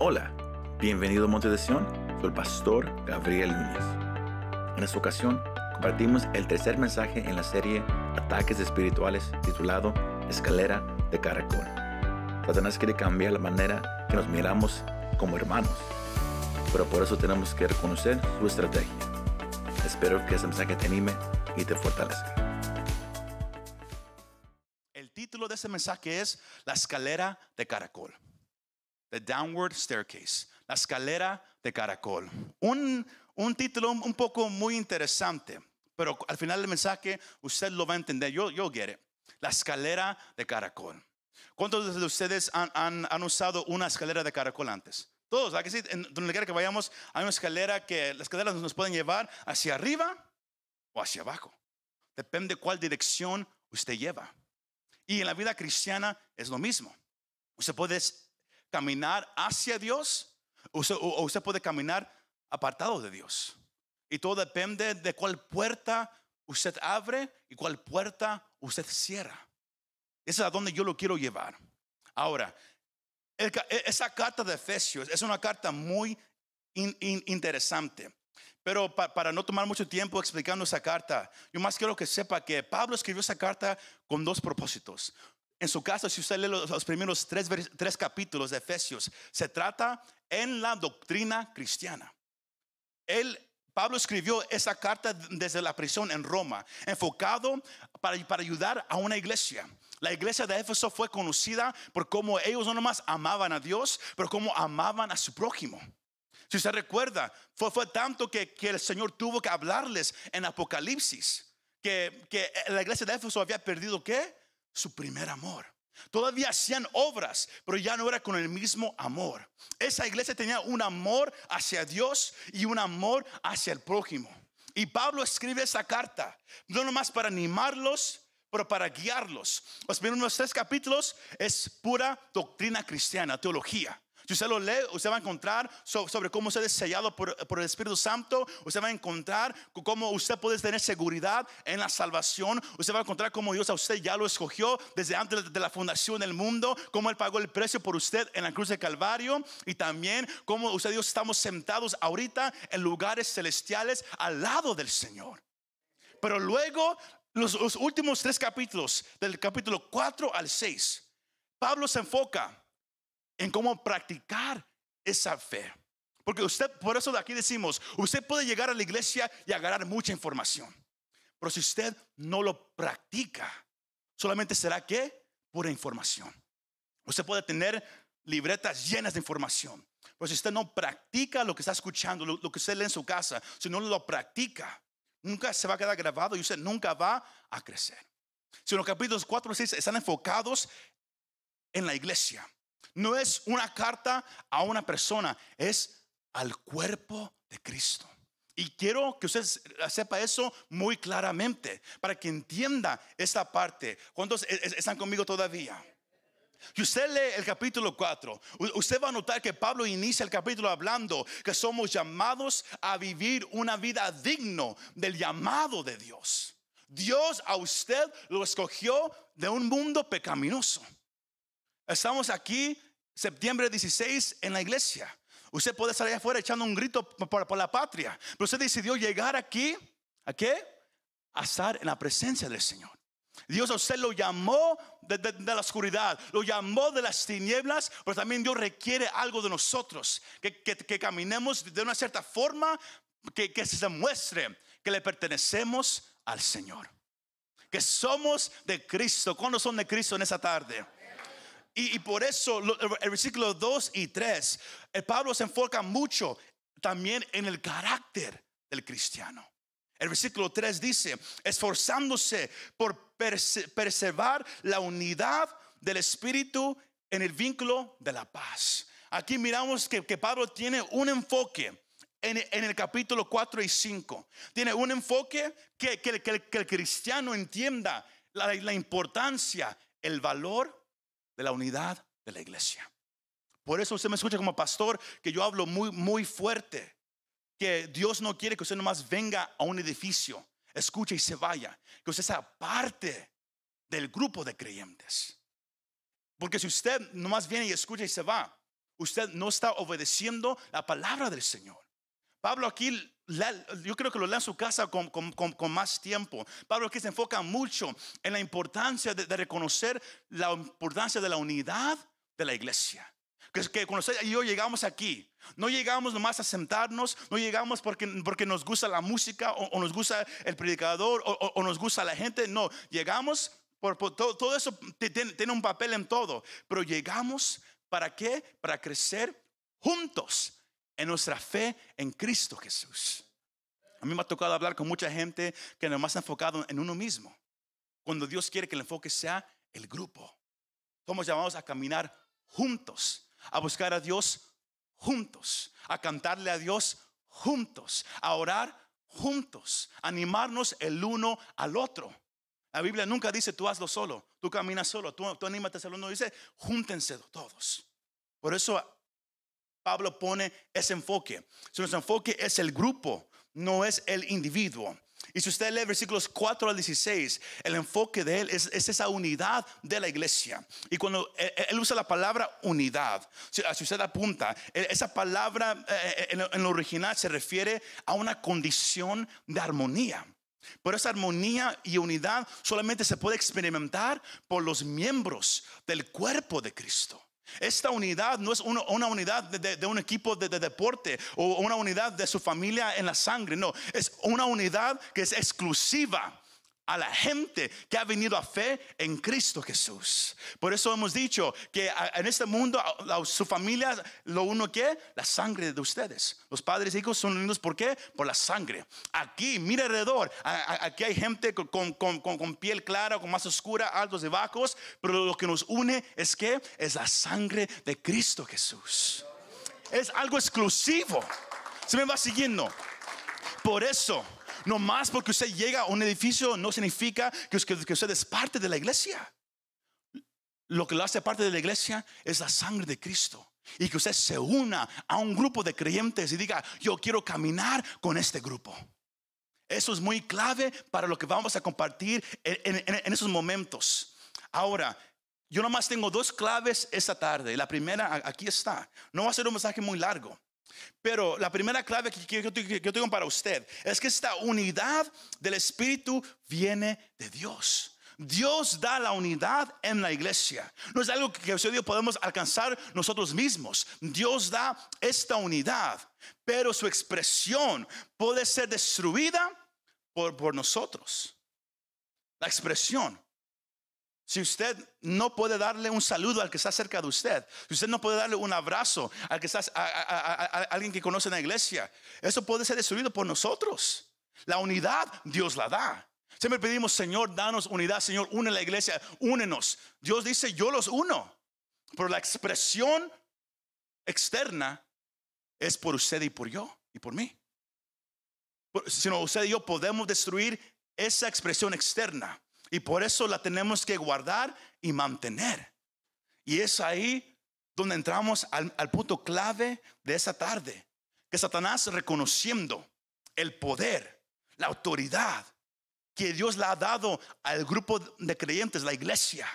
Hola, bienvenido a Monte de Sion, soy el pastor Gabriel Núñez. En esta ocasión compartimos el tercer mensaje en la serie Ataques Espirituales titulado Escalera de Caracol. Satanás quiere cambiar la manera que nos miramos como hermanos, pero por eso tenemos que reconocer su estrategia. Espero que este mensaje te anime y te fortalezca. El título de ese mensaje es La escalera de caracol. The Downward Staircase, la escalera de caracol. Un, un título un poco muy interesante, pero al final del mensaje usted lo va a entender. Yo, yo get it. La escalera de caracol. ¿Cuántos de ustedes han, han, han usado una escalera de caracol antes? Todos, ¿a que sí? En donde quiera que vayamos, hay una escalera que las escaleras nos pueden llevar hacia arriba o hacia abajo. Depende cuál dirección usted lleva. Y en la vida cristiana es lo mismo. Usted puede caminar hacia Dios o usted, puede caminar apartado de Dios. Y todo depende de cuál puerta usted abre y cuál puerta usted cierra. Esa es a donde yo lo quiero llevar. Ahora, e, esa carta de Efesios es una carta muy interesante. Pero para no tomar mucho tiempo explicando esa carta, yo más quiero que sepa que Pablo escribió esa carta con dos propósitos. En su caso, si usted lee los, primeros tres, tres capítulos de Efesios, se trata en la doctrina cristiana. Él, Pablo escribió esa carta desde la prisión en Roma, enfocado para, para ayudar a una iglesia. La iglesia de Éfeso fue conocida por cómo ellos no nomás amaban a Dios, pero cómo amaban a su prójimo. Si usted recuerda, fue, fue tanto que, que, el Señor tuvo que hablarles en Apocalipsis, que, que la iglesia de Éfeso había perdido qué? Su primer amor. Todavía hacían obras, pero ya no era con el mismo amor. Esa iglesia tenía un amor hacia Dios y un amor hacia el prójimo. Y Pablo escribe esa carta, no nomás para animarlos, pero para guiarlos. Los primeros tres capítulos es pura doctrina cristiana, teología. Si usted lo lee, usted va a encontrar sobre cómo usted es sellado por, el Espíritu Santo. Usted va a encontrar cómo usted puede tener seguridad en la salvación. Usted va a encontrar cómo Dios a usted ya lo escogió desde antes de la fundación del mundo. Cómo Él pagó el precio por usted en la cruz de Calvario. Y también cómo usted y Dios estamos sentados ahorita en lugares celestiales al lado del Señor. Pero luego, los, los últimos tres capítulos, del capítulo 4 al 6, Pablo se enfoca en cómo practicar esa fe. Porque usted, por eso de aquí decimos, usted puede llegar a la iglesia y agarrar mucha información. Pero si usted no lo practica, solamente será que pura información. Usted puede tener libretas llenas de información. Pero si usted no practica lo que está escuchando, lo, que usted lee en su casa, si no lo practica, nunca se va a quedar grabado y usted nunca va a crecer. Si los capítulos 4 y 6 están enfocados en la iglesia, no es una carta a una persona, es al cuerpo de Cristo. Y quiero que usted sepa eso muy claramente para que entienda esta parte. ¿Cuántos están conmigo todavía? Si usted lee el capítulo 4, usted va a notar que Pablo inicia el capítulo hablando que somos llamados a vivir una vida digno del llamado de Dios. Dios a usted lo escogió de un mundo pecaminoso. Estamos aquí septiembre 16 en la iglesia. Usted puede salir afuera echando un grito por, la patria, pero usted decidió llegar aquí, ¿a qué? A estar en la presencia del Señor. Dios a usted lo llamó de, la oscuridad, lo llamó de las tinieblas, pero también Dios requiere algo de nosotros, que, caminemos de una cierta forma, que, se muestre que le pertenecemos al Señor, que somos de Cristo. ¿Cuándo son de Cristo en esa tarde? Y, por eso el versículo 2 y 3, el Pablo se enfoca mucho también en el carácter del cristiano. El versículo 3 dice, esforzándose por preservar la unidad del Espíritu en el vínculo de la paz. Aquí miramos que, Pablo tiene un enfoque en, el capítulo 4 y 5. Tiene un enfoque que, que, el cristiano entienda la, la importancia, el valor de la unidad de la iglesia. Por eso usted me escucha como pastor que yo hablo muy, muy fuerte. Que Dios no quiere que usted nomás venga a un edificio, escuche y se vaya. Que usted sea parte del grupo de creyentes. Porque si usted nomás viene y escucha y se va, usted no está obedeciendo la palabra del Señor. Pablo aquí, yo creo que lo lee en su casa con, más tiempo. Pablo aquí se enfoca mucho en la importancia de, reconocer la importancia de la unidad de la iglesia. Que, cuando usted y yo llegamos aquí, no llegamos nomás a sentarnos, no llegamos porque, porque nos gusta la música o, nos gusta el predicador o, nos gusta la gente, no, llegamos por, todo, todo, eso tiene, tiene un papel en todo, pero llegamos para qué? Para crecer juntos en nuestra fe en Cristo Jesús. A mí me ha tocado hablar con mucha gente que nomás ha enfocado en uno mismo. Cuando Dios quiere que el enfoque sea el grupo. Somos llamados a caminar juntos, a buscar a Dios juntos, a cantarle a Dios juntos, a orar juntos, animarnos el uno al otro. La Biblia nunca dice tú hazlo solo, tú caminas solo, tú, tú anímate solo, no dice júntense todos. Por eso Pablo pone ese enfoque. Su enfoque es el grupo, no es el individuo. Y si usted lee versículos 4 al 16, el enfoque de él es, esa unidad de la iglesia. Y cuando él, usa la palabra unidad, si, usted apunta, e, esa palabra en lo original se refiere a una condición de armonía. Pero esa armonía y unidad solamente se puede experimentar por los miembros del cuerpo de Cristo. Esta unidad no es una, unidad de, un equipo de, deporte o una unidad de su familia en la sangre, no, es una unidad que es exclusiva a la gente que ha venido a fe en Cristo Jesús. Por eso hemos dicho que en este mundo su familia lo uno que la sangre de ustedes. Los padres y hijos son unidos por qué? Por la sangre. Aquí, mira alrededor, aquí hay gente con, con, piel clara, con más oscura, altos y bajos, pero lo que nos une es que es la sangre de Cristo Jesús. Es algo exclusivo. Se me va siguiendo. Por eso no más porque usted llega a un edificio no significa que usted es parte de la iglesia. Lo que lo hace parte de la iglesia es la sangre de Cristo. Y que usted se una a un grupo de creyentes y diga, yo quiero caminar con este grupo. Eso es muy clave para lo que vamos a compartir en, esos momentos. Ahora, yo nomás tengo dos claves esta tarde. La primera, aquí está. No va a ser un mensaje muy largo. Pero la primera clave que, yo tengo para usted es que esta unidad del Espíritu viene de Dios. Dios da la unidad en la iglesia. No es algo que usted podemos alcanzar nosotros mismos. Dios da esta unidad, pero su expresión puede ser destruida por nosotros. La expresión. Si usted no puede darle un saludo al que está cerca de usted, si usted no puede darle un abrazo al que está, a, alguien que conoce en la iglesia, eso puede ser destruido por nosotros. La unidad Dios la da. Siempre pedimos, Señor, danos unidad, Señor, une la iglesia, únenos. Dios dice, yo los uno. Pero la expresión externa es por usted y por yo y por mí. Si no, usted y yo podemos destruir esa expresión externa. Y por eso la tenemos que guardar y mantener. Y es ahí donde entramos al, punto clave de esa tarde. Que Satanás reconociendo el poder, la autoridad que Dios le ha dado al grupo de creyentes, la iglesia.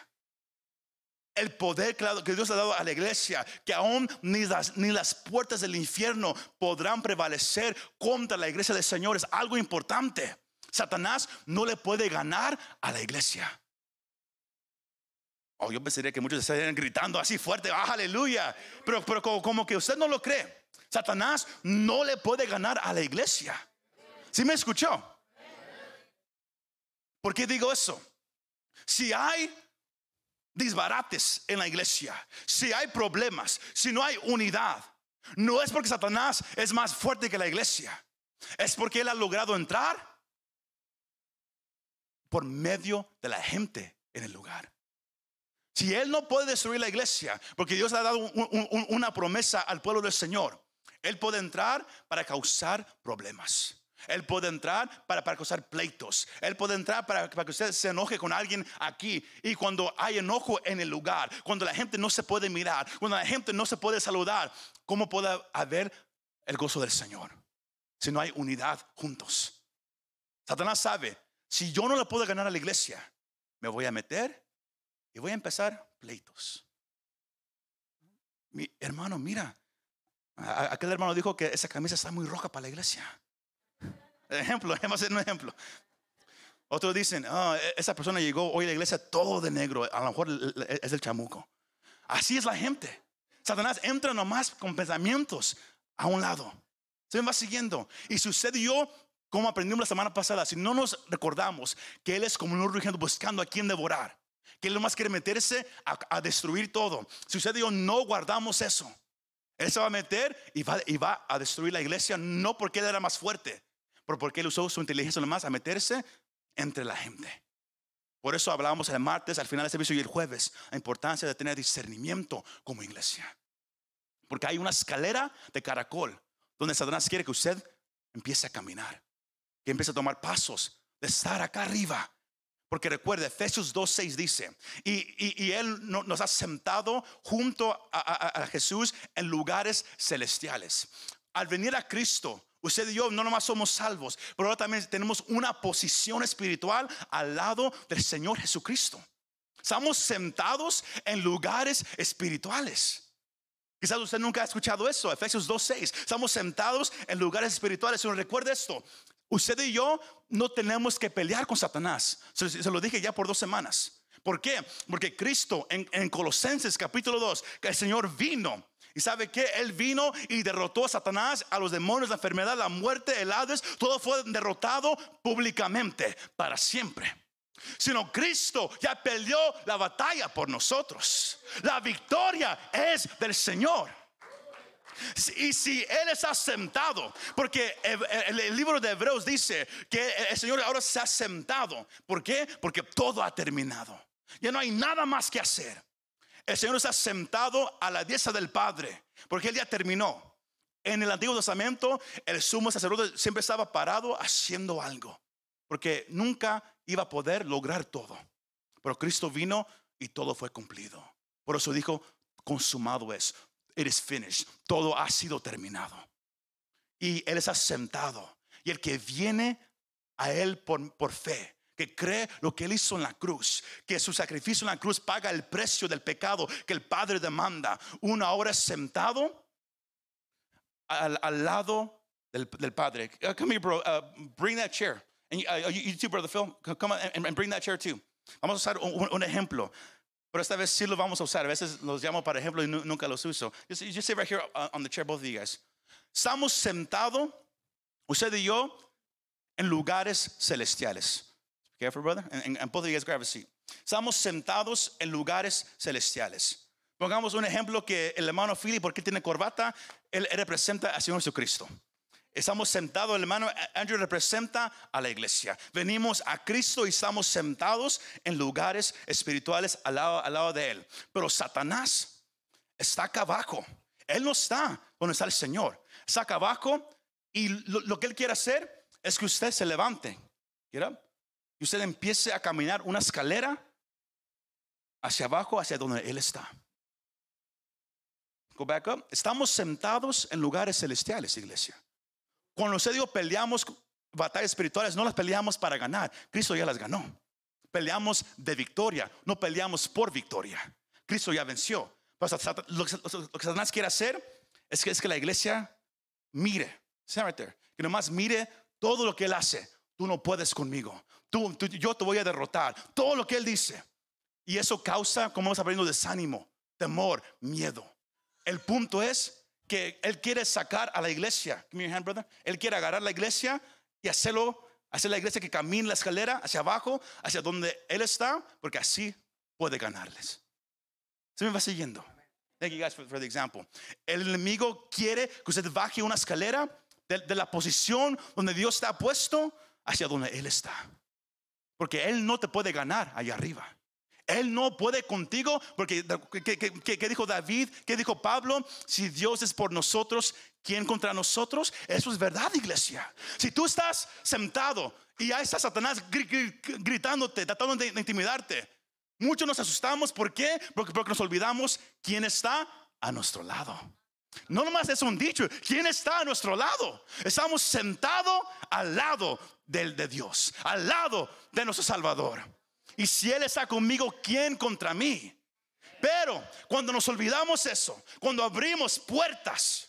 El poder que Dios le ha dado a la iglesia, que aún ni las, ni las puertas del infierno podrán prevalecer contra la iglesia del Señor. Es algo importante. Satanás no le puede ganar a la iglesia. Oh, yo pensaría que muchos estarían gritando así fuerte, ah, aleluya. Pero, pero como, que usted no lo cree, Satanás no le puede ganar a la iglesia. ¿Sí me escuchó? ¿Por qué digo eso? Si hay disbarates en la iglesia, si hay problemas, si no hay unidad, no es porque Satanás es más fuerte que la iglesia, es porque él ha logrado entrar por medio de la gente en el lugar. Si Él no puede destruir la iglesia, porque Dios le ha dado una promesa al pueblo del Señor, Él puede entrar para causar problemas. Él puede entrar para, causar pleitos. Él puede entrar para, para, que usted se enoje con alguien aquí. Y cuando hay enojo en el lugar, cuando la gente no se puede mirar, cuando la gente no se puede saludar, ¿cómo puede haber el gozo del Señor? Si no hay unidad juntos. Satanás sabe si yo no le puedo ganar a la iglesia, me voy a meter y voy a empezar pleitos. mi hermano, mira, aquel hermano dijo que esa camisa está muy roja para la iglesia. Ejemplo, vamos a hacer un ejemplo. Otros dicen, oh, esa persona llegó hoy a la iglesia todo de negro, a lo mejor es el chamuco. Así es la gente. Satanás entra nomás con pensamientos a un lado. Se me va siguiendo. Y sucedió como aprendimos la semana pasada. Si no nos recordamos que Él es como un rugiendo buscando a quien devorar, que Él nomás quiere meterse a, destruir todo. Sucedió, no guardamos eso. Él se va a meter y va, y va a destruir la iglesia, no porque Él era más fuerte, pero porque Él usó su inteligencia nomás a meterse entre la gente. Por eso hablábamos el martes, al final del servicio y el jueves, la importancia de tener discernimiento como iglesia. Porque hay una escalera de caracol donde Satanás quiere que usted empiece a caminar, que empiece a tomar pasos de estar acá arriba. Porque recuerde, Efesios 2.6 dice, y, Él nos ha sentado junto a Jesús en lugares celestiales. Al venir a Cristo, Usted y yo no nomás somos salvos, pero ahora también tenemos una posición espiritual al lado del Señor Jesucristo. Estamos sentados en lugares espirituales. Quizás usted nunca ha escuchado eso, Efesios 2.6. Estamos sentados en lugares espirituales. Pero recuerde esto, usted y yo no tenemos que pelear con Satanás. Se, lo dije ya por dos semanas. ¿Por qué? Porque Cristo en, en Colosenses capítulo 2, que el Señor vino y sabe que Él vino y derrotó a Satanás, a los demonios, la enfermedad, la muerte, el Hades. Todo fue derrotado públicamente para siempre. Sino Cristo ya peleó la batalla por nosotros. La victoria es del Señor. Y si Él está sentado, porque el, libro de Hebreos dice que el Señor ahora se ha sentado. ¿Por qué? Porque todo ha terminado. Ya no hay nada más que hacer. El Señor está sentado a la diestra del Padre, porque Él ya terminó. En el Antiguo Testamento, el sumo sacerdote siempre estaba parado haciendo algo, porque nunca iba a poder lograr todo. Pero Cristo vino y todo fue cumplido. Por eso dijo, consumado es, it is finished, todo ha sido terminado. Y Él está sentado. Y el que viene a Él por, por fe, que cree lo que Él hizo en la cruz, que su sacrificio en la cruz paga el precio del pecado que el Padre demanda. Una hora sentado al, al lado del, del, Padre. Uh, come here, bro. Uh, bring that chair. And uh, you, too, brother Phil. Come on and, and, bring that chair too. Vamos a usar un, un, ejemplo. Pero esta vez sí lo vamos a usar. A veces los llamo para ejemplo y nunca los uso. Just sit right here uh, on the chair, both of you guys. Estamos sentados, usted y yo, en lugares celestiales. Careful, brother. And, and both of you guys grab a seat. Estamos sentados en lugares celestiales. Pongamos un ejemplo que el hermano Philip, porque tiene corbata, él representa al Señor Jesucristo. Estamos sentados, hermano Andrew representa a la iglesia. Venimos a Cristo y estamos sentados en lugares espirituales al lado, de Él. Pero Satanás está acá abajo. Él no está donde está el Señor. Está acá abajo y lo, lo que Él quiere hacer es que usted se levante. Up y usted empiece a caminar una escalera hacia abajo, hacia donde Él está. Go back up. Estamos sentados en lugares celestiales, iglesia. Cuando usted digo peleamos batallas espirituales, no las peleamos para ganar. Cristo ya las ganó. Peleamos de victoria, no peleamos por victoria. Cristo ya venció. Lo que Satanás quiere hacer es que, la iglesia mire, que nomás mire todo lo que él hace. Tú no puedes conmigo yo te voy a derrotar. Todo lo que Él dice. Y eso causa, como vamos aprendiendo, desánimo, temor, miedo. El punto es que Él quiere sacar a la iglesia. Él quiere agarrar la iglesia y hacerlo, hacer la iglesia que camine la escalera hacia abajo, hacia donde Él está, porque así puede ganarles. Se me va siguiendo. Thank you guys for, the example. El enemigo quiere que usted baje una escalera de, de la posición donde Dios está puesto hacia donde Él está. Porque Él no te puede ganar allá arriba. Él no puede contigo, porque ¿qué, dijo David? ¿Qué dijo Pablo? Si Dios es por nosotros, ¿quién contra nosotros? Eso es verdad, iglesia. Si tú estás sentado y ya está Satanás gritándote, tratando de, intimidarte, muchos nos asustamos. ¿Por qué? Porque, porque nos olvidamos quién está a nuestro lado. No nomás es un dicho, ¿quién está a nuestro lado? Estamos sentados al lado del de Dios, al lado de nuestro Salvador. Y si Él está conmigo, ¿quién contra mí? Pero cuando nos olvidamos eso, cuando abrimos puertas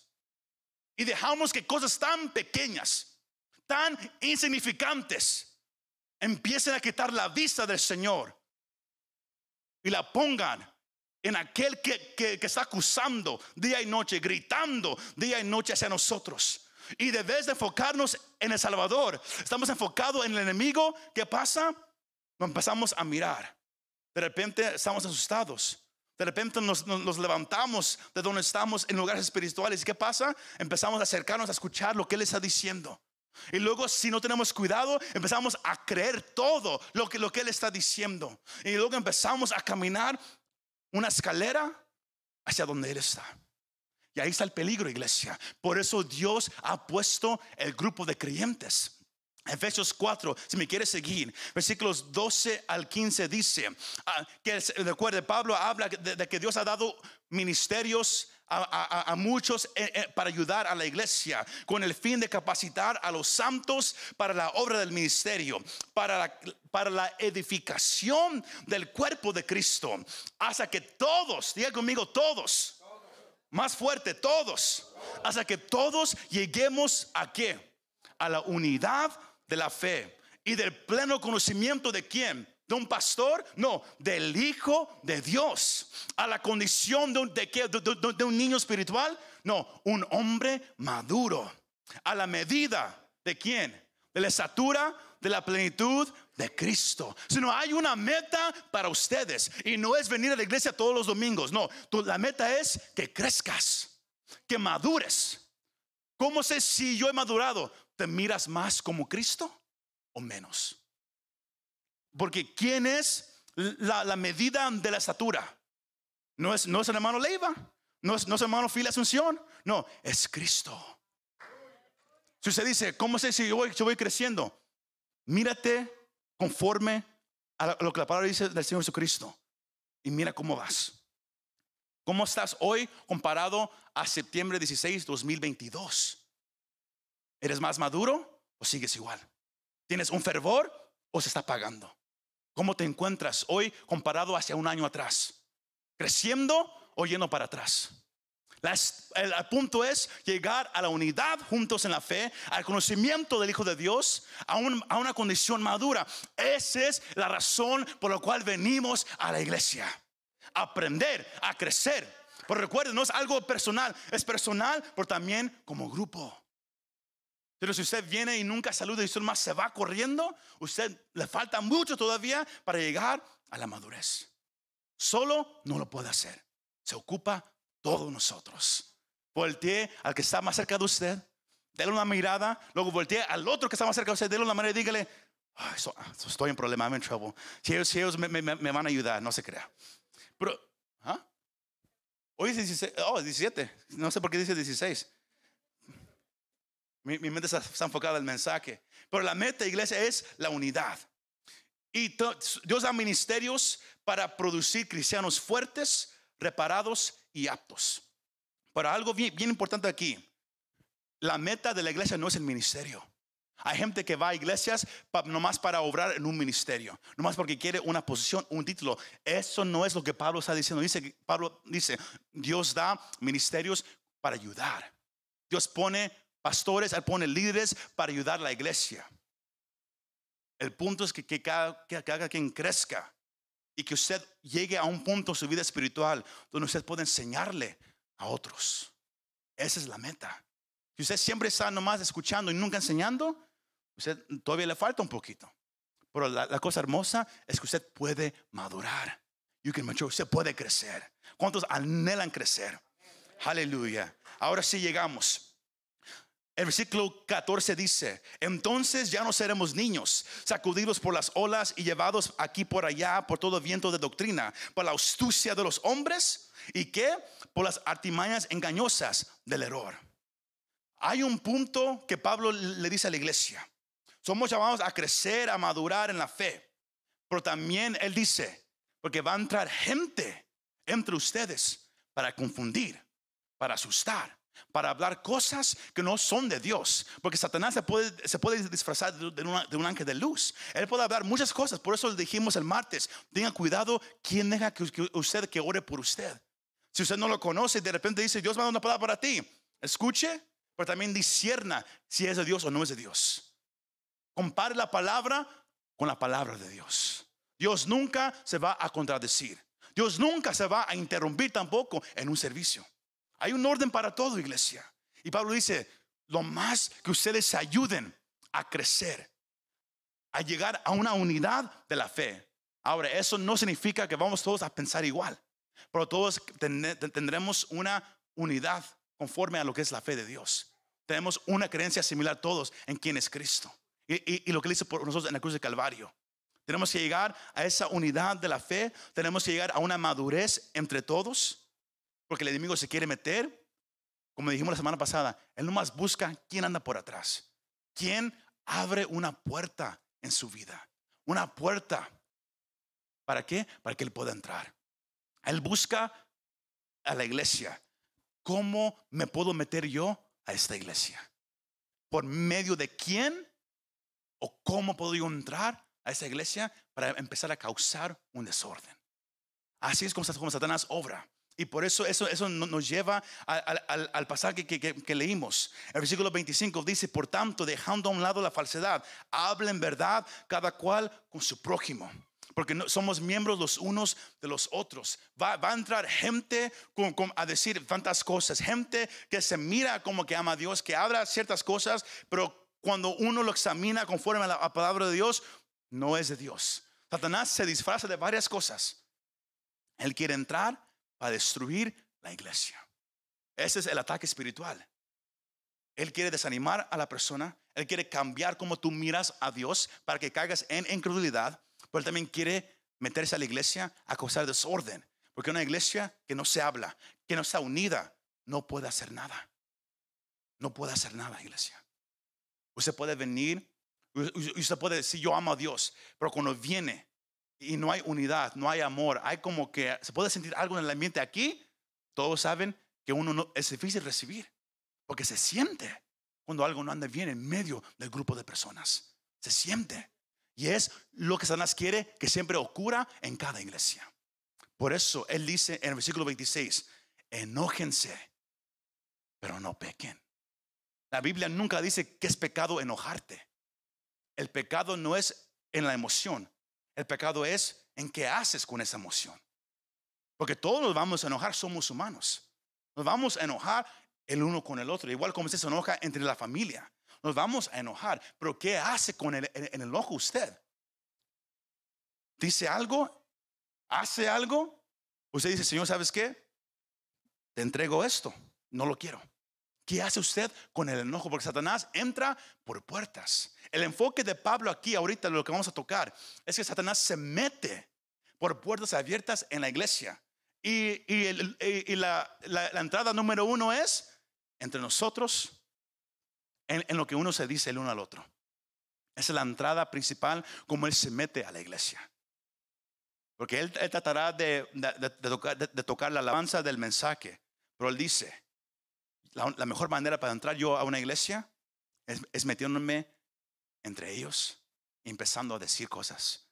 y dejamos que cosas tan pequeñas, tan insignificantes, empiecen a quitar la vista del Señor y la pongan en aquel que, que, está acusando día y noche, gritando día y noche hacia nosotros. Y de vez de enfocarnos en el Salvador, estamos enfocados en el enemigo. ¿Qué pasa? Nos empezamos a mirar. De repente estamos asustados. De repente nos, levantamos de donde estamos en lugares espirituales. ¿Y qué pasa? Empezamos a acercarnos a escuchar lo que Él está diciendo. Y luego si no tenemos cuidado, empezamos a creer todo lo que, lo que Él está diciendo. Y luego empezamos a caminar una escalera hacia donde Él está. Y ahí está el peligro, iglesia. Por eso Dios ha puesto el grupo de creyentes. Efesios 4, si me quiere seguir, versículos 12 al 15 dice, ah, que recuerde, Pablo habla de, que Dios ha dado ministerios a, muchos eh, eh, para ayudar a la iglesia con el fin de capacitar a los santos para la obra del ministerio, para la, para la edificación del cuerpo de Cristo, hasta que todos, diga conmigo, todos, más fuerte, todos, hasta que todos lleguemos a qué? A la unidad de la fe y del pleno conocimiento de quién? ¿De un pastor? No, del Hijo de Dios. A la condición de un, de, un niño espiritual? No, un hombre maduro. A la medida de quién? De la estatura, de la plenitud de Cristo. Si no hay una meta para ustedes y no es venir a la iglesia todos los domingos. No, la meta es que crezcas, que madures. ¿Cómo sé si yo he madurado? ¿Te miras más como Cristo o menos? Porque ¿quién es la, medida de la estatura? No es, no es el hermano Leiva, no es, no es el hermano Fila Asunción, no, es Cristo. Si usted dice, ¿cómo sé si yo voy, yo voy creciendo? Mírate conforme a lo que la palabra dice del Señor Jesucristo y mira cómo vas. ¿Cómo estás hoy comparado a septiembre 16, 2022? ¿Eres más maduro o sigues igual? ¿Tienes un fervor o se está apagando? ¿Cómo te encuentras hoy comparado hacia un año atrás? ¿Creciendo o yendo para atrás? el, punto es llegar a la unidad juntos en la fe, al conocimiento del Hijo de Dios, a, a una condición madura. Esa es la razón por la cual venimos a la iglesia. Aprender, a crecer. Pero recuerden, no es algo personal, es personal, pero también como grupo. Pero si usted viene y nunca saluda y usted más se va corriendo, usted le falta mucho todavía para llegar a la madurez. Solo no lo puede hacer. Se ocupa todos nosotros. Voltee al que está más cerca de usted, déle una mirada, luego voltee al otro que está más cerca de usted, déle una mirada y dígale, estoy en problema, I'm in trouble. Si ellos, me, van a ayudar, no se crea. Pero, ¿ah? Hoy es 16, oh, 17, no sé por qué dice 16. Mi, mente está, enfocada en el mensaje. Pero la meta, iglesia, es la unidad. Y Dios da ministerios para producir cristianos fuertes, reparados y aptos. Pero algo bien, importante aquí. La meta de la iglesia no es el ministerio. Hay gente que va a iglesias nomás para obrar en un ministerio, nomás porque quiere una posición, un título. Eso no es lo que Pablo está diciendo. Dice, Pablo dice, Dios da ministerios para ayudar. Dios pone pastores, Él pone líderes para ayudar a la iglesia. El punto es que, que cada quien crezca y que usted llegue a un punto en su vida espiritual donde usted puede enseñarle a otros. Esa es la meta. Si usted siempre está nomás escuchando y nunca enseñando, usted todavía le falta un poquito. Pero la, la cosa hermosa es que usted puede madurar. You can mature. Usted puede crecer. ¿Cuántos anhelan crecer? Aleluya. Ahora sí llegamos. El versículo 14 dice, entonces ya no seremos niños, sacudidos por las olas y llevados aquí por allá por todo viento de doctrina, por la astucia de los hombres y que por las artimañas engañosas del error. Hay un punto que Pablo le dice a la iglesia. Somos llamados a crecer, a madurar en la fe. Pero también él dice, porque va a entrar gente entre ustedes para confundir, para asustar para hablar cosas que no son de Dios. Porque Satanás se puede, se puede disfrazar de, un ángel de luz. Él puede hablar muchas cosas. Por eso le dijimos el martes, tenga cuidado quién deja que, usted que ore por usted. Si usted no lo conoce, de repente dice, Dios manda una palabra para ti. Escuche, pero también discierna si es de Dios o no es de Dios. Compare la palabra con la palabra de Dios. Dios nunca se va a contradecir. Dios nunca se va a interrumpir tampoco en un servicio. Hay un orden para todo, iglesia. Y Pablo dice, lo más que ustedes ayuden a crecer, a llegar a una unidad de la fe. Ahora, eso no significa que vamos todos a pensar igual, pero todos tendremos una unidad conforme a lo que es la fe de Dios. Tenemos una creencia similar todos en quién es Cristo y, y lo que él hizo por nosotros en la cruz de Calvario. Tenemos que llegar a esa unidad de la fe, tenemos que llegar a una madurez entre todos porque el enemigo se quiere meter. Como dijimos la semana pasada, él nomás busca quién anda por atrás. ¿Quién abre una puerta en su vida? Una puerta. ¿Para qué? Para que él pueda entrar. Él busca a la iglesia. ¿Cómo me puedo meter yo a esta iglesia? ¿Por medio de quién? ¿O cómo puedo yo entrar a esa iglesia para empezar a causar un desorden? Así es como Satanás obra. Y por eso eso, eso nos lleva al, pasaje que, leímos. El versículo 25 dice, por tanto, dejando a un lado la falsedad, hablen verdad cada cual con su prójimo. Porque no, somos miembros los unos de los otros. Va, a entrar gente a decir tantas cosas. Gente que se mira como que ama a Dios, que habla ciertas cosas, pero cuando uno lo examina conforme a la palabra de Dios, no es de Dios. Satanás se disfraza de varias cosas. Él quiere entrar destruir la iglesia. Ese es el ataque espiritual. Él quiere desanimar a la persona, él quiere cambiar cómo tú miras a Dios para que caigas en incredulidad, pero él también quiere meterse a la iglesia a causar desorden, porque una iglesia que no se habla, que no está unida, no puede hacer nada. No puede hacer nada, iglesia. Usted puede venir, usted puede decir yo amo a Dios, pero cuando viene y no hay unidad, no hay amor, hay como que se puede sentir algo en el ambiente aquí, todos saben que uno no, es difícil recibir, porque se siente cuando algo no anda bien en medio del grupo de personas. Se siente. Y es lo que Satanás quiere que siempre ocurra en cada iglesia. Por eso él dice en el versículo 26, enójense, pero no pequen. La Biblia nunca dice que es pecado enojarte. El pecado no es en la emoción, el pecado es en qué haces con esa emoción. Porque todos nos vamos a enojar, somos humanos. Nos vamos a enojar el uno con el otro, igual como se enoja entre la familia. Nos vamos a enojar, pero ¿qué hace con el, en el ojo usted? ¿Dice algo? ¿Hace algo? Usted dice, Señor, ¿sabes qué? Te entrego esto, no lo quiero. ¿Qué hace usted con el enojo? Porque Satanás entra por puertas. El enfoque de Pablo aquí, ahorita lo que vamos a tocar, es que Satanás se mete por puertas abiertas en la iglesia. Y, la, entrada número uno es entre nosotros, en, lo que uno se dice el uno al otro. Esa es la entrada principal, como él se mete a la iglesia. Porque él, tratará de, de tocar la alabanza del mensaje, pero él dice, la, mejor manera para entrar yo a una iglesia es, metiéndome entre ellos empezando a decir cosas.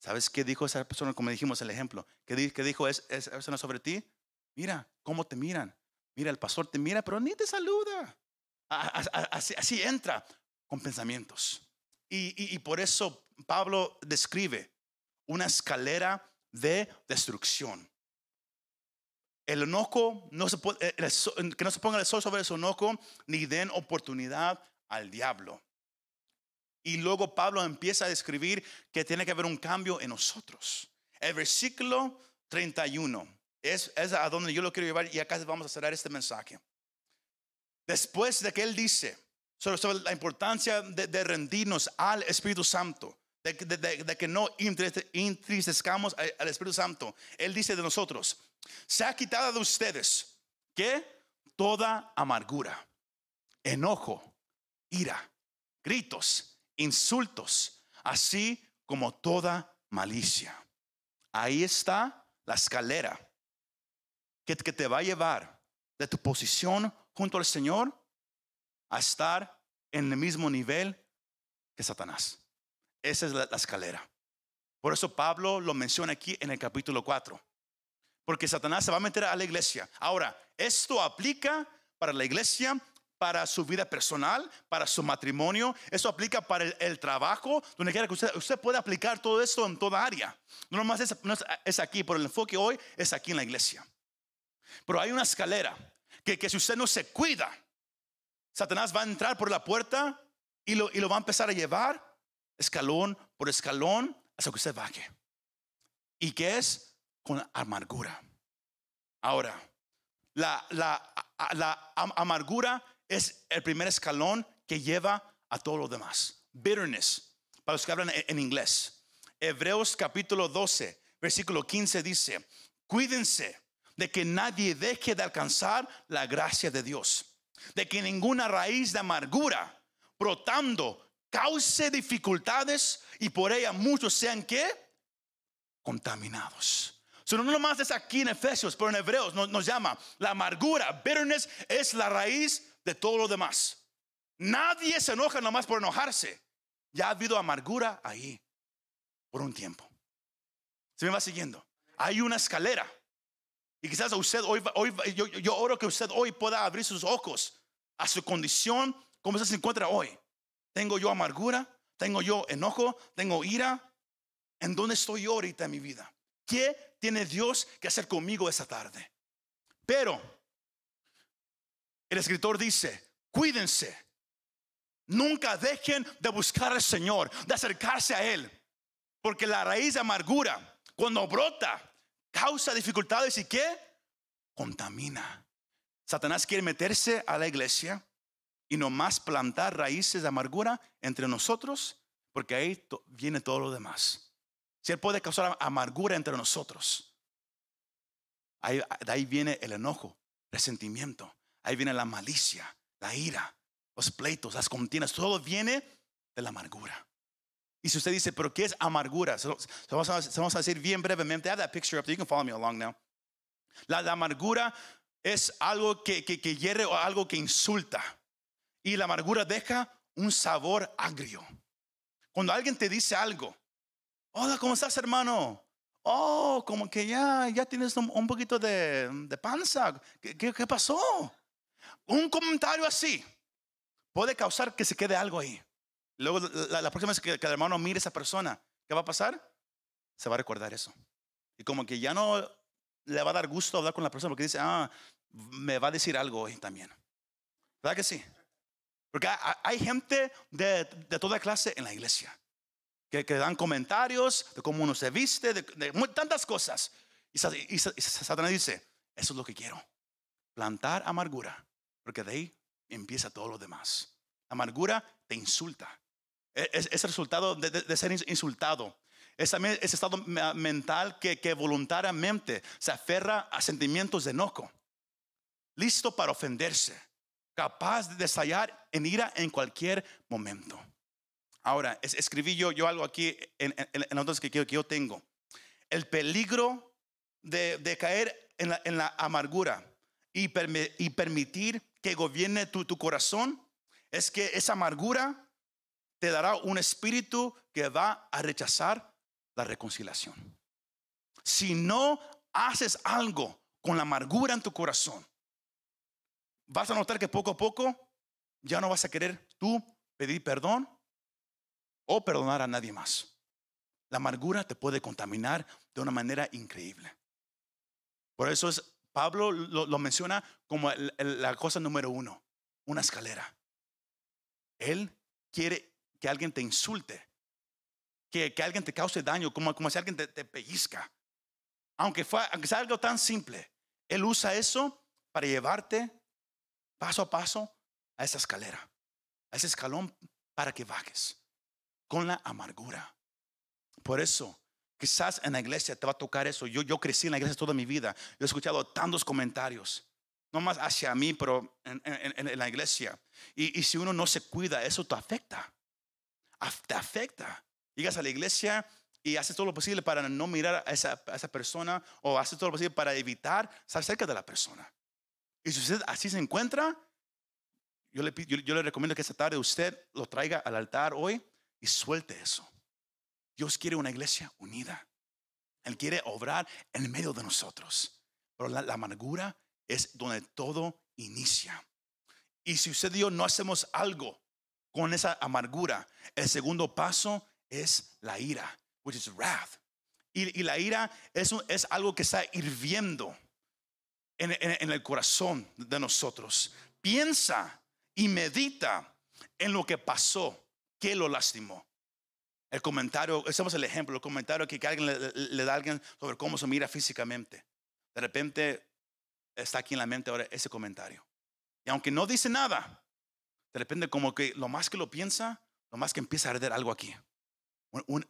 ¿Sabes qué dijo esa persona? Como dijimos el ejemplo. ¿Qué, dijo esa persona sobre ti? Mira, cómo te miran. Mira, el pastor te mira, pero ni te saluda. Así, entra con pensamientos. y, por eso Pablo describe una escalera de destrucción. El enojo, no se puede, eh, que no se ponga el sol sobre su enojo, ni den oportunidad al diablo. Y luego Pablo empieza a describir que tiene que haber un cambio en nosotros. El versículo 31 es, es a donde yo lo quiero llevar y acá vamos a cerrar este mensaje. Después de que él dice sobre, la importancia de, rendirnos al Espíritu Santo, de, de que no entristezcamos al Espíritu Santo, él dice de nosotros, se ha quitado de ustedes que toda amargura, enojo, ira, gritos, insultos, así como toda malicia. Ahí está la escalera que, te va a llevar de tu posición junto al Señor a estar en el mismo nivel que Satanás. Esa es la, la escalera. Por eso Pablo lo menciona aquí en el capítulo 4. Porque Satanás se va a meter a la iglesia. Ahora, esto aplica para la iglesia, para su vida personal, para su matrimonio. Eso aplica para el, trabajo, donde quiera que usted, usted puede aplicar todo esto en toda área. No nomás es, es, aquí, pero el enfoque hoy es aquí en la iglesia. Pero hay una escalera que, que si usted no se cuida, Satanás va a entrar por la puerta y lo, y lo va a empezar a llevar escalón por escalón hasta que usted baje. ¿Y qué es? Con amargura. Ahora, la, la, amargura es el primer escalón que lleva a todo lo demás. Bitterness, para los que hablan en inglés. Hebreos capítulo 12, versículo 15 dice, cuídense de que nadie deje de alcanzar la gracia de Dios, de que ninguna raíz de amargura brotando cause dificultades y por ella muchos sean que contaminados. So, no nomás es aquí en Efesios, pero en Hebreos nos, llama la amargura, bitterness es la raíz de todo lo demás. Nadie se enoja nomás por enojarse. Ya ha habido amargura ahí por un tiempo. Se me va siguiendo. Hay una escalera. Y quizás usted hoy, hoy yo, yo, oro que usted hoy pueda abrir sus ojos a su condición, como se encuentra hoy. Tengo yo amargura, tengo yo enojo, tengo ira. ¿En dónde estoy ahorita en mi vida? ¿Qué tiene Dios que hacer conmigo esa tarde? Pero el escritor dice, cuídense. Nunca dejen de buscar al Señor, de acercarse a Él. Porque la raíz de amargura, cuando brota, causa dificultades y qué? Contamina. Satanás quiere meterse a la iglesia y nomás plantar raíces de amargura entre nosotros, porque ahí viene todo lo demás. Si Él puede causar amargura entre nosotros, ahí, de ahí viene el enojo, resentimiento, Ahí viene la malicia, la ira, los pleitos, las contiendas. Todo viene de la amargura. Y si usted dice, pero ¿qué es amargura? Vamos, a, decir bien brevemente. I have that picture up there. You can follow me along now. La, amargura es algo que, que, hiere o algo que insulta. Y la amargura deja un sabor agrio. Cuando alguien te dice algo, hola, ¿cómo estás, hermano? Oh, como que ya, ya tienes un, poquito de, de panza. ¿Qué, qué, pasó? Un comentario así puede causar que se quede algo ahí. Luego, la, próxima vez que, el hermano mire a esa persona, ¿qué va a pasar? Se va a recordar eso. Y como que ya no le va a dar gusto hablar con la persona porque dice, ah, me va a decir algo hoy también. ¿Verdad que sí? Porque hay, gente de, toda clase en la iglesia que, dan comentarios de cómo uno se viste, de, tantas cosas. y Satanás dice, eso es lo que quiero. Plantar amargura porque de ahí empieza todo lo demás. amargura te insulta. E, es, el resultado de, ser insultado. Es también ese estado mental que, que voluntariamente se aferra a sentimientos de enojo. Listo para ofenderse. Capaz de estallar en ira en cualquier momento. Ahora, escribí yo, algo aquí en, en, que, que, yo tengo. El peligro de, caer en la, en la amargura y, y permitir que gobierne tu, tu corazón es que esa amargura te dará un espíritu que va a rechazar la reconciliación. Si no haces algo con la amargura en tu corazón, vas a notar que poco a poco ya no vas a querer tú pedir perdón o perdonar a nadie más. La amargura te puede contaminar de una manera increíble. Por eso es Pablo lo, menciona como la cosa número uno, una escalera. Él quiere que alguien te insulte, que, que alguien te cause daño, como, como si alguien te, te pellizca. Aunque, fue, aunque sea algo tan simple, Él usa eso para llevarte paso a paso a esa escalera, a ese escalón para que bajes con la amargura. Por eso Quizás en la iglesia te va a tocar eso. Yo, yo crecí en la iglesia toda mi vida. Yo he escuchado tantos comentarios, no más hacia mí, pero en, la iglesia. Y, si uno no se cuida, eso te afecta. Te afecta. Llegas a la iglesia y haces todo lo posible para no mirar a esa, esa persona o haces todo lo posible para evitar estar cerca de la persona. Y si usted así se encuentra, yo le, yo, yo le recomiendo que esta tarde usted lo traiga al altar hoy y suelte eso. Dios quiere una iglesia unida. Él quiere obrar en medio de nosotros. Pero la, amargura es donde todo inicia. Y si usted y yo no hacemos algo con esa amargura, el segundo paso es la ira, which is wrath. Y, la ira es, algo que está hirviendo en, en, en el corazón de nosotros. Piensa y medita en lo que pasó, que lo lastimó. El comentario, es el ejemplo, el comentario que alguien le, da a alguien sobre cómo se mira físicamente. De repente está aquí en la mente ahora ese comentario. Y aunque no dice nada, de repente como que lo más que lo piensa, lo más que empieza a arder algo aquí. Un,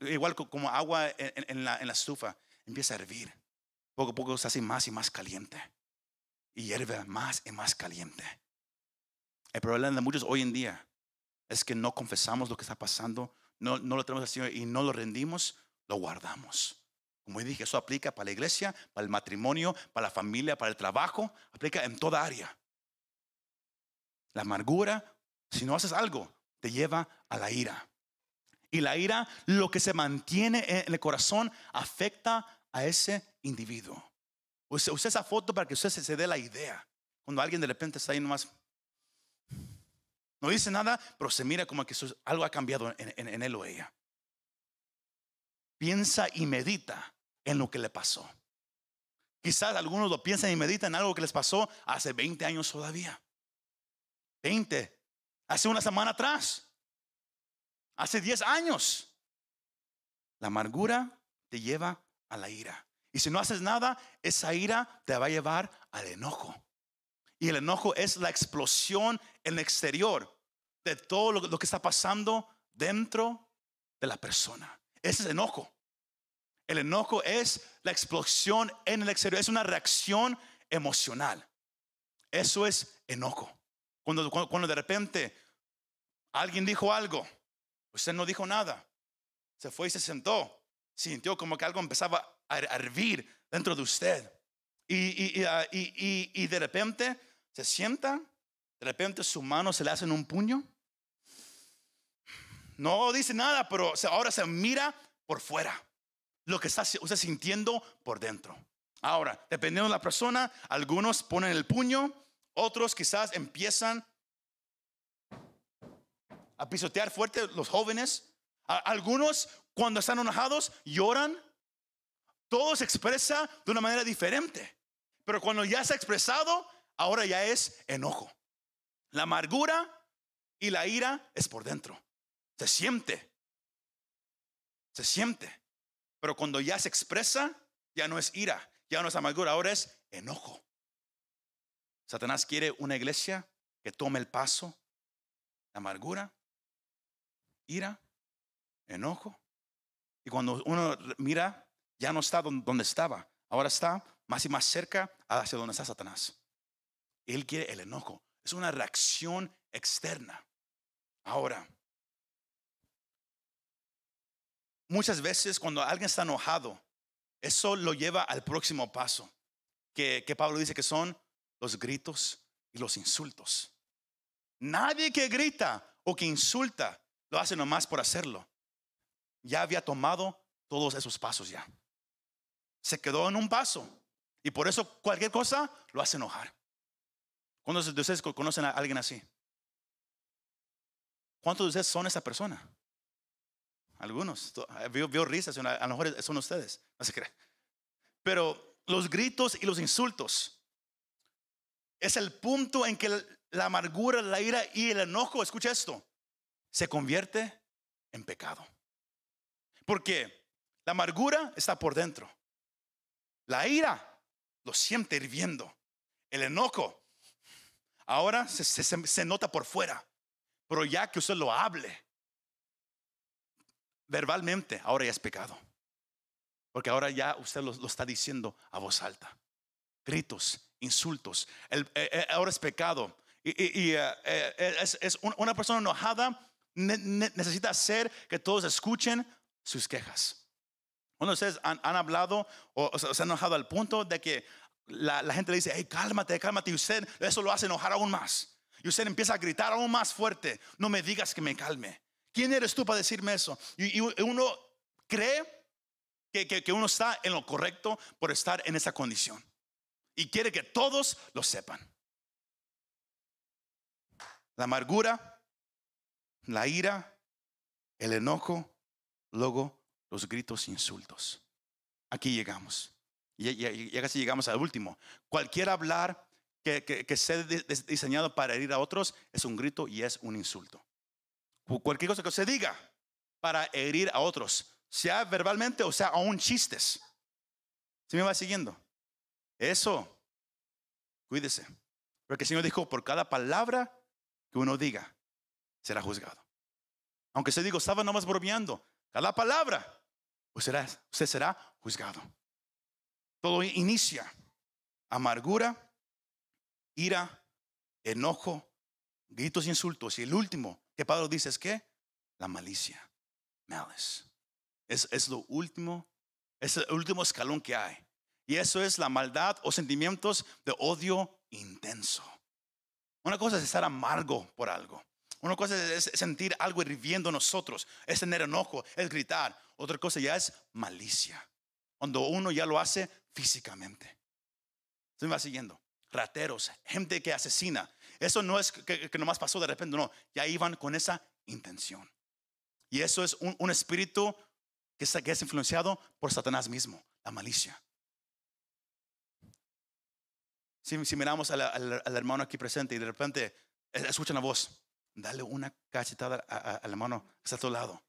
igual como agua en, la, estufa, empieza a hervir. Poco a poco se hace más y más caliente. Y hierve más y más caliente. El problema de muchos hoy en día es que no confesamos lo que está pasando, no, no lo tenemos al Señor y no lo rendimos, lo guardamos. Como dije, eso aplica para la iglesia, para el matrimonio, para la familia, para el trabajo, aplica en toda área. La amargura, si no haces algo, te lleva a la ira. Y la ira, lo que se mantiene en el corazón, afecta a ese individuo. Use, esa foto para que usted se, se dé la idea. Cuando alguien de repente está ahí nomás, no dice nada, pero se mira como que algo ha cambiado en, en, en él o ella. Piensa y medita en lo que le pasó. Quizás algunos lo piensan y meditan en algo que les pasó hace 20 años todavía. 20, hace una semana atrás, hace 10 años. La amargura te lleva a la ira. Y si no haces nada, esa ira te va a llevar al enojo. Y el enojo es la explosión en el exterior de todo lo, que está pasando dentro de la persona. Ese es enojo. El enojo es la explosión en el exterior, es una reacción emocional. Eso es enojo. Cuando, cuando, de repente alguien dijo algo, usted no dijo nada, se fue y se sentó, sintió como que algo empezaba a hervir dentro de usted. Y, y, uh, y, y de repente se sienta, de repente su mano se le hace en un puño. No dice nada, pero ahora se mira por fuera lo que está usted sintiendo por dentro. Ahora, dependiendo de la persona, algunos ponen el puño, otros quizás empiezan a pisotear fuerte los jóvenes. Algunos cuando están enojados lloran. Todo se expresa de una manera diferente. Pero cuando ya se ha expresado, ahora ya es enojo. La amargura y la ira es por dentro. Se siente. Se siente. Pero cuando ya se expresa, ya no es ira, ya no es amargura, ahora es enojo. Satanás quiere una iglesia que tome el paso, amargura, ira, enojo. Y cuando uno mira, ya no está donde estaba, ahora está más y más cerca hacia donde está Satanás. Él quiere el enojo, es una reacción externa. Ahora, Muchas veces cuando alguien está enojado, eso lo lleva al próximo paso, que, que Pablo dice que son los gritos y los insultos. Nadie que grita o que insulta lo hace nomás por hacerlo. Ya había tomado todos esos pasos ya. Se quedó en un paso. Y por eso cualquier cosa lo hace enojar. ¿Cuántos de ustedes conocen a alguien así? ¿Cuántos de ustedes son esa persona? Algunos. Vio, vio risas, a lo mejor son ustedes. No se cree. Pero los gritos y los insultos es el punto en que la amargura, la ira y el enojo, escucha esto, se convierte en pecado. Porque la amargura está por dentro. La ira lo siente hirviendo. El enojo ahora se nota por fuera. Pero ya que usted lo hable, verbalmente, ahora ya es pecado. Porque ahora ya usted lo, está diciendo a voz alta. Gritos, insultos. Eh, eh, ahora es pecado. Y, eh, es, una persona enojada ne, ne, necesita hacer que todos escuchen sus quejas. Cuando ustedes han, hablado o, o, se han enojado al punto de que la, la gente le dice, hey, cálmate, cálmate, y usted eso lo hace enojar aún más. Y usted empieza a gritar aún más fuerte, no me digas que me calme. ¿Quién eres tú para decirme eso? Y, uno cree que, que, uno está en lo correcto por estar en esa condición. Y quiere que todos lo sepan. La amargura, la ira, el enojo, luego los gritos e insultos. Aquí llegamos. Y ya casi llegamos al último. Cualquier hablar que, que sea diseñado para herir a otros es un grito y es un insulto. Cualquier cosa que se diga para herir a otros, sea verbalmente o sea aún chistes. ¿Se me va siguiendo? Eso, cuídese. Porque el Señor dijo, por cada palabra que uno diga, será juzgado. Aunque se diga, estaba nomás bromeando, cada palabra, será, usted será juzgado. Todo inicia amargura, ira, enojo, gritos insultos. Y el último que Pablo dice es que la malicia, malice. Es, es lo último, es el último escalón que hay. Y eso es la maldad o sentimientos de odio intenso. Una cosa es estar amargo por algo. Una cosa es sentir algo hirviendo nosotros, es tener enojo, es gritar. Otra cosa ya es malicia, cuando uno ya lo hace físicamente. Se me va siguiendo. Rateros, gente que asesina. Eso no es que, nomás pasó de repente, no. Ya iban con esa intención. Y eso es un, espíritu que, que es influenciado por Satanás mismo, la malicia. Si, miramos al, hermano aquí presente y de repente escuchan la voz, dale una cachetada al hermano que está a tu lado.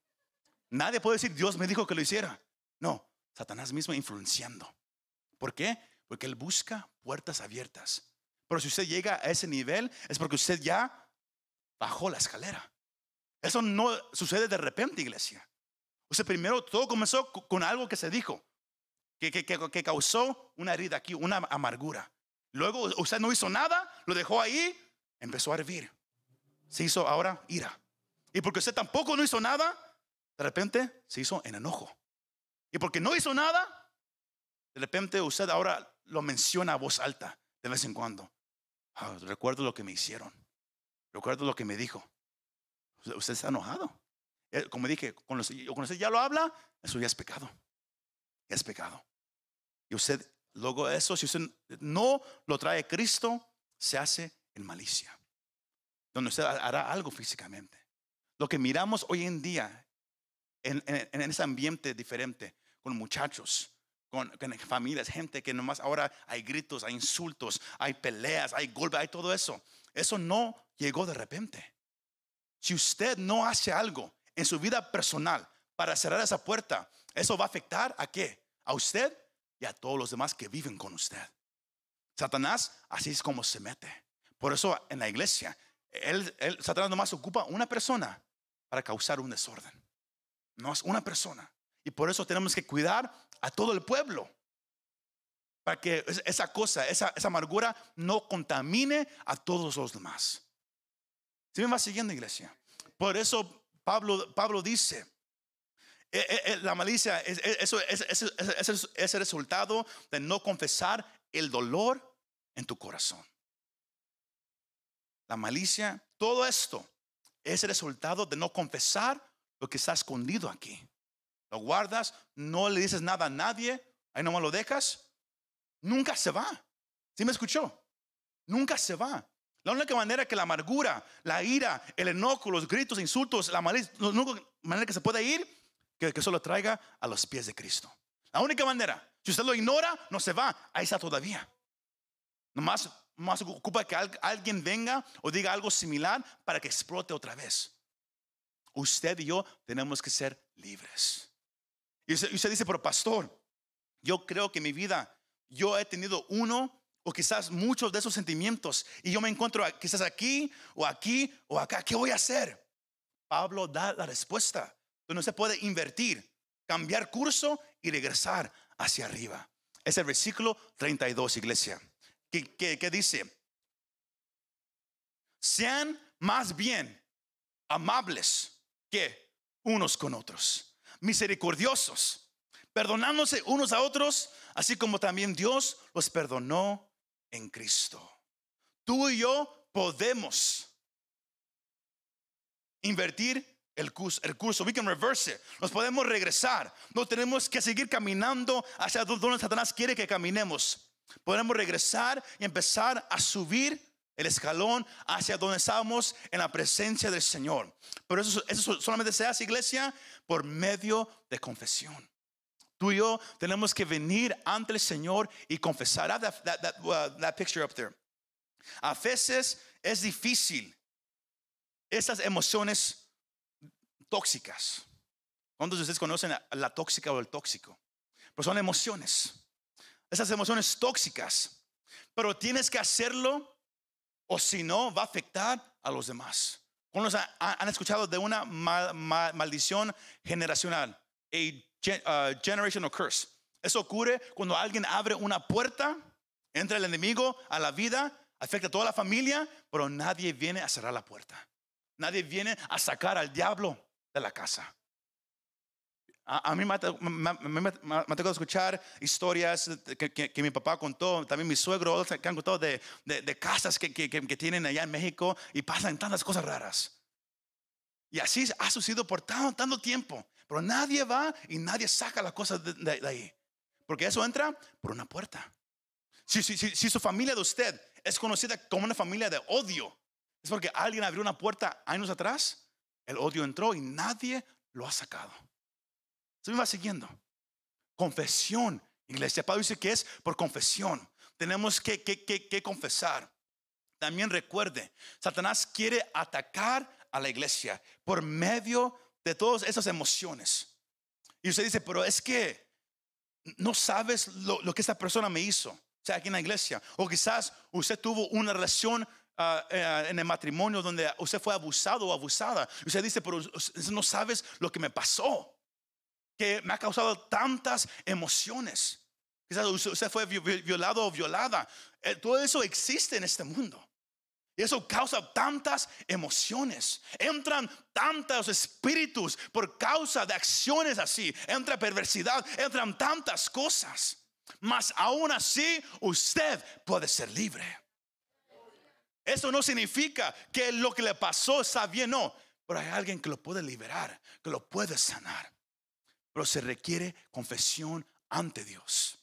Nadie puede decir, Dios me dijo que lo hiciera. No, Satanás mismo influenciando. ¿Por qué? Porque él busca puertas abiertas. Pero si usted llega a ese nivel, es porque usted ya bajó la escalera. Eso no sucede de repente, iglesia. Usted primero, todo comenzó con algo que se dijo, que, que, que causó una herida aquí, una amargura. Luego usted no hizo nada, lo dejó ahí, empezó a hervir. Se hizo ahora ira. Y porque usted tampoco no hizo nada, de repente se hizo en enojo. Y porque no hizo nada, de repente usted ahora lo menciona a voz alta de vez en cuando. Ah, recuerdo lo que me hicieron. Recuerdo lo que me dijo. Usted está enojado. Eh, como dije, cuando usted ya lo habla, eso ya es pecado. Ya es pecado. Y usted Luego eso, si usted no lo trae Cristo, se hace en malicia. Donde usted hará algo físicamente. Lo que miramos hoy en día en, ese ambiente diferente, con muchachos, con, familias, gente que nomás ahora hay gritos, hay insultos, hay peleas, hay golpes, hay todo eso. Eso no llegó de repente. Si usted no hace algo en su vida personal para cerrar esa puerta, eso va a afectar a qué? A usted y a todos los demás que viven con usted. Satanás así es como se mete. Por eso en la iglesia, él, Satanás nomás ocupa una persona para causar un desorden. No es una persona. Y por eso tenemos que cuidar a todo el pueblo. Para que esa cosa, esa, amargura no contamine a todos los demás. ¿Sí me va siguiendo, iglesia? Por eso Pablo, Pablo dice, eh, eh, eh, la malicia es, eso, es, el resultado de no confesar el dolor en tu corazón. La malicia, todo esto es el resultado de no confesar lo que está escondido aquí. Lo guardas, no le dices nada a nadie, ahí nomás lo dejas, nunca se va. ¿Sí me escuchó? Nunca se va. La única manera que la amargura, la ira, el enojo, los gritos, insultos, la malicia, la única manera que se puede ir que, que solo traiga a los pies de Cristo. La única manera. Si usted lo ignora, no se va. Ahí está todavía. Nomás más ocupa que alguien venga o diga algo similar para que explote otra vez. Usted y yo tenemos que ser libres. Y usted, dice, pero pastor, yo creo que mi vida yo he tenido uno o quizás muchos de esos sentimientos y yo me encuentro quizás aquí o aquí o acá. ¿Qué voy a hacer? Pablo da la respuesta donde se puede invertir, cambiar curso y regresar hacia arriba. Es el versículo 32, iglesia, que, dice, sean más bien amables que unos con otros, misericordiosos, perdonándose unos a otros, así como también Dios los perdonó en Cristo. Tú y yo podemos invertir el curso, el curso. We can reverse it. Nos podemos regresar. No tenemos que seguir caminando hacia donde Satanás quiere que caminemos. Podemos regresar y empezar a subir el escalón hacia donde estamos en la presencia del Señor. Pero eso, solamente se hace, iglesia, por medio de confesión. Tú y yo tenemos que venir ante el Señor y confesar. That, that, that, uh, that picture up there. A veces es difícil esas emociones tóxicas. ¿Cuántos de ustedes conocen la tóxica o el tóxico? Pues son emociones. Esas emociones tóxicas. Pero tienes que hacerlo o si no, va a afectar a los demás. ¿Cuántos han escuchado de una maldición generacional? A uh, generational curse. Eso ocurre cuando alguien abre una puerta, entra el enemigo a la vida, afecta a toda la familia, pero nadie viene a cerrar la puerta. Nadie viene a sacar al diablo de la casa. A, mí me, ha tocado escuchar historias que, mi papá contó, también mi suegro, que han contado de, casas que, tienen allá en México y pasan tantas cosas raras. Y así ha sucedido por tanto, tiempo, pero nadie va y nadie saca las cosas de, ahí. Porque eso entra por una puerta. Si, si su familia de usted es conocida como una familia de odio, es porque alguien abrió una puerta años atrás, el odio entró y nadie lo ha sacado. Se me va siguiendo. Confesión, iglesia. Pablo dice que es por confesión. Tenemos que, que, confesar. También recuerde, Satanás quiere atacar a la iglesia por medio de todas esas emociones. Y usted dice, pero es que no sabes lo, lo que esta persona me hizo, o sea, aquí en la iglesia. O quizás usted tuvo una relación ah, eh, en el matrimonio donde usted fue abusado o abusada. Usted dice, pero no sabes lo que me pasó que me ha causado tantas emociones. Quizás usted fue violado o violada. Eh, todo eso existe en este mundo. Y eso causa tantas emociones. Entran tantos espíritus por causa de acciones así. Entra perversidad, entran tantas cosas. Mas aún así usted puede ser libre. Eso no significa que lo que le pasó está bien, no. Pero hay alguien que lo puede liberar, que lo puede sanar pero se requiere confesión ante Dios.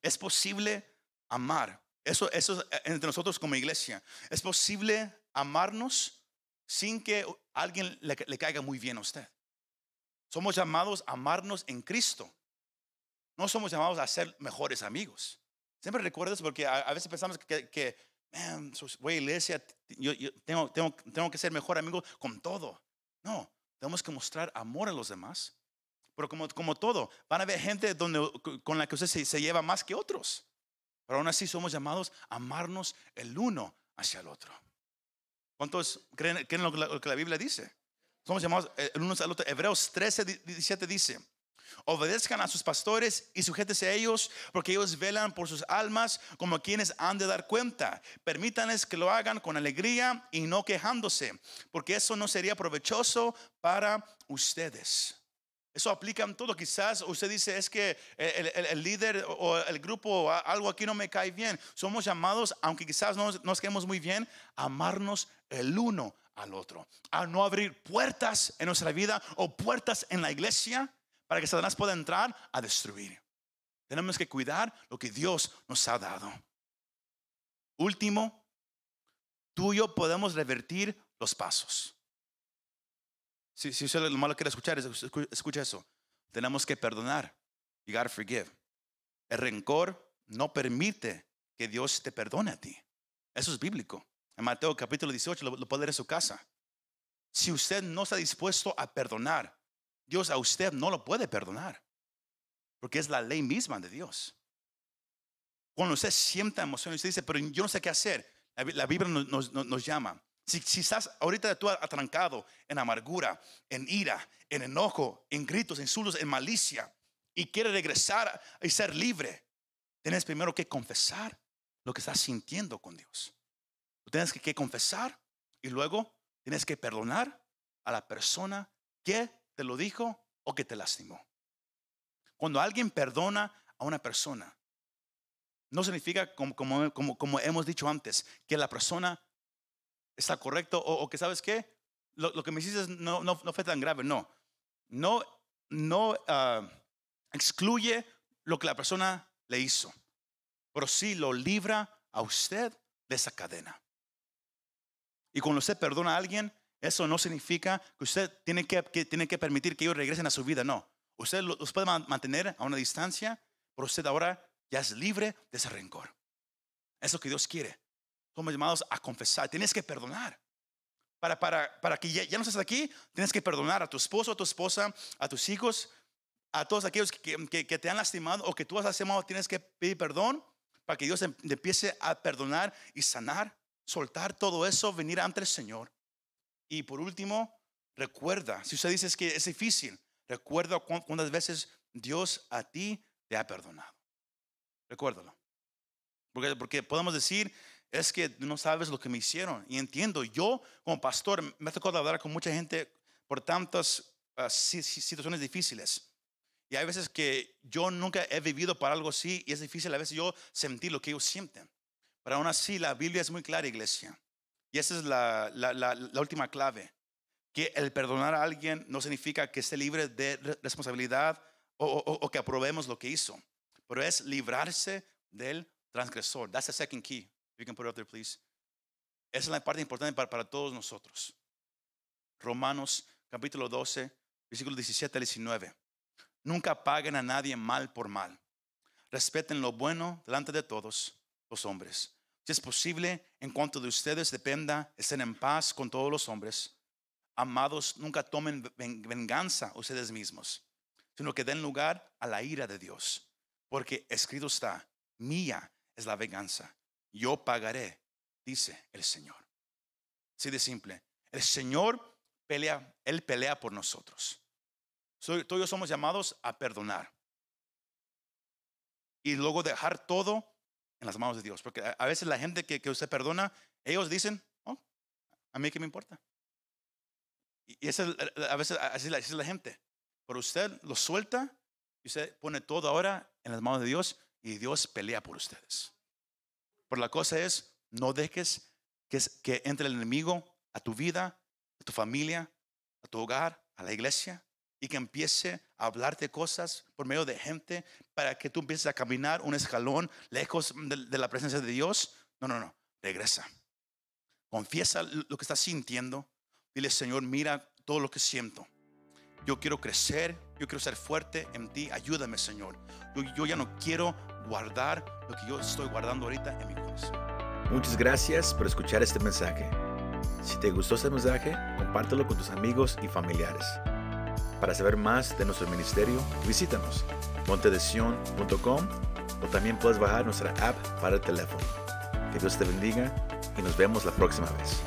Es posible amar. Eso, eso entre nosotros como iglesia. Es posible amarnos sin que alguien le, caiga muy bien a usted. Somos llamados a amarnos en Cristo. No somos llamados a ser mejores amigos. Siempre recuerdas porque a, veces pensamos que, man, iglesia, yo, tengo, tengo, tengo que ser mejor amigo con todo. No, tenemos que mostrar amor a los demás pero como, como todo, van a haber gente donde, con la que usted se, lleva más que otros. Pero aún así somos llamados a amarnos el uno hacia el otro. ¿Cuántos creen, creen lo, que la Biblia dice? Somos llamados el uno el otro. Hebreos 13, 17 dice, obedezcan a sus pastores y sujétense a ellos, porque ellos velan por sus almas como quienes han de dar cuenta. Permítanles que lo hagan con alegría y no quejándose, porque eso no sería provechoso para ustedes. Eso aplica en todo. Quizás usted dice, es que el, líder o el grupo, algo aquí no me cae bien. Somos llamados, aunque quizás no nos quedemos muy bien, a amarnos el uno al otro. A no abrir puertas en nuestra vida o puertas en la iglesia para que Satanás pueda entrar a destruir. Tenemos que cuidar lo que Dios nos ha dado. Último, tú y yo podemos revertir los pasos. Si, si usted lo malo quiere escuchar, escucha eso. Tenemos que perdonar. You gotta forgive. El rencor no permite que Dios te perdone a ti. Eso es bíblico. En Mateo capítulo 18 lo, lo puede leer en su casa. Si usted no está dispuesto a perdonar, Dios a usted no lo puede perdonar. Porque es la ley misma de Dios. Cuando usted sienta emoción y usted dice, pero yo no sé qué hacer, la, Biblia nos, nos llama si, estás ahorita tú atrancado en amargura, en ira, en enojo, en gritos, en insultos, en malicia y quieres regresar y ser libre, tienes primero que confesar lo que estás sintiendo con Dios. tienes que, que confesar y luego tienes que perdonar a la persona que te lo dijo o que te lastimó. Cuando alguien perdona a una persona, no significa, como, como, como, como hemos dicho antes, que la persona está correcto o, que, ¿sabes qué? Lo, lo, que me hiciste no, no, no fue tan grave. No, no, no uh, excluye lo que la persona le hizo, pero sí lo libra a usted de esa cadena. Y cuando usted perdona a alguien, eso no significa que usted tiene que, tiene que permitir que ellos regresen a su vida, no. Usted los puede mantener a una distancia, pero usted ahora ya es libre de ese rencor. Eso que Dios quiere. Somos llamados a confesar. Tienes que perdonar. Para, para, para que ya, ya, no estés aquí, tienes que perdonar a tu esposo, a tu esposa, a tus hijos, a todos aquellos que, que, que te han lastimado o que tú has lastimado. Tienes que pedir perdón para que Dios em, empiece a perdonar y sanar, soltar todo eso, venir ante el Señor. Y por último, recuerda, si usted dice que es difícil, recuerda cuántas veces Dios a ti te ha perdonado. Recuérdalo. Porque, porque podemos decir, es que no sabes lo que me hicieron. Y entiendo, yo como pastor me ha tocado hablar con mucha gente por tantas uh, situaciones difíciles. Y hay veces que yo nunca he vivido para algo así y es difícil a veces yo sentir lo que ellos sienten. Pero aún así la Biblia es muy clara, iglesia. Y esa es la, última clave. Que el perdonar a alguien no significa que esté libre de responsabilidad o, o, o que aprobemos lo que hizo. Pero es librarse del transgresor. That's the second key. You can put it up there, please. Esa es la parte importante para, para todos nosotros. Romanos capítulo 12, versículo 17 al 19. Nunca paguen a nadie mal por mal. Respeten lo bueno delante de todos los hombres. Si es posible, en cuanto de ustedes dependa, estén en paz con todos los hombres. Amados, nunca tomen venganza ustedes mismos, sino que den lugar a la ira de Dios. Porque escrito está, mía es la venganza, yo pagaré, dice el Señor. Así de simple. El Señor pelea, Él pelea por nosotros. Todos somos llamados a perdonar. Y luego dejar todo en las manos de Dios. Porque a veces la gente que, usted perdona, ellos dicen, oh, a mí qué me importa. Y a veces así es la gente. Pero usted lo suelta y usted pone todo ahora en las manos de Dios y Dios pelea por ustedes. La cosa es, no dejes que, que entre el enemigo a tu vida, a tu familia, a tu hogar, a la iglesia, y que empiece a hablarte cosas por medio de gente para que tú empieces a caminar un escalón lejos de, de la presencia de Dios. No, no, no, regresa. Confiesa lo que estás sintiendo. Dile, Señor, mira todo lo que siento. Yo quiero crecer, yo quiero ser fuerte en ti. Ayúdame, Señor. Yo, ya no quiero guardar lo que yo estoy guardando ahorita en mi corazón. Muchas gracias por escuchar este mensaje. Si te gustó este mensaje, compártelo con tus amigos y familiares. Para saber más de nuestro ministerio, visítanos montedesion.com o también puedes bajar nuestra app para el teléfono. Que Dios te bendiga y nos vemos la próxima vez.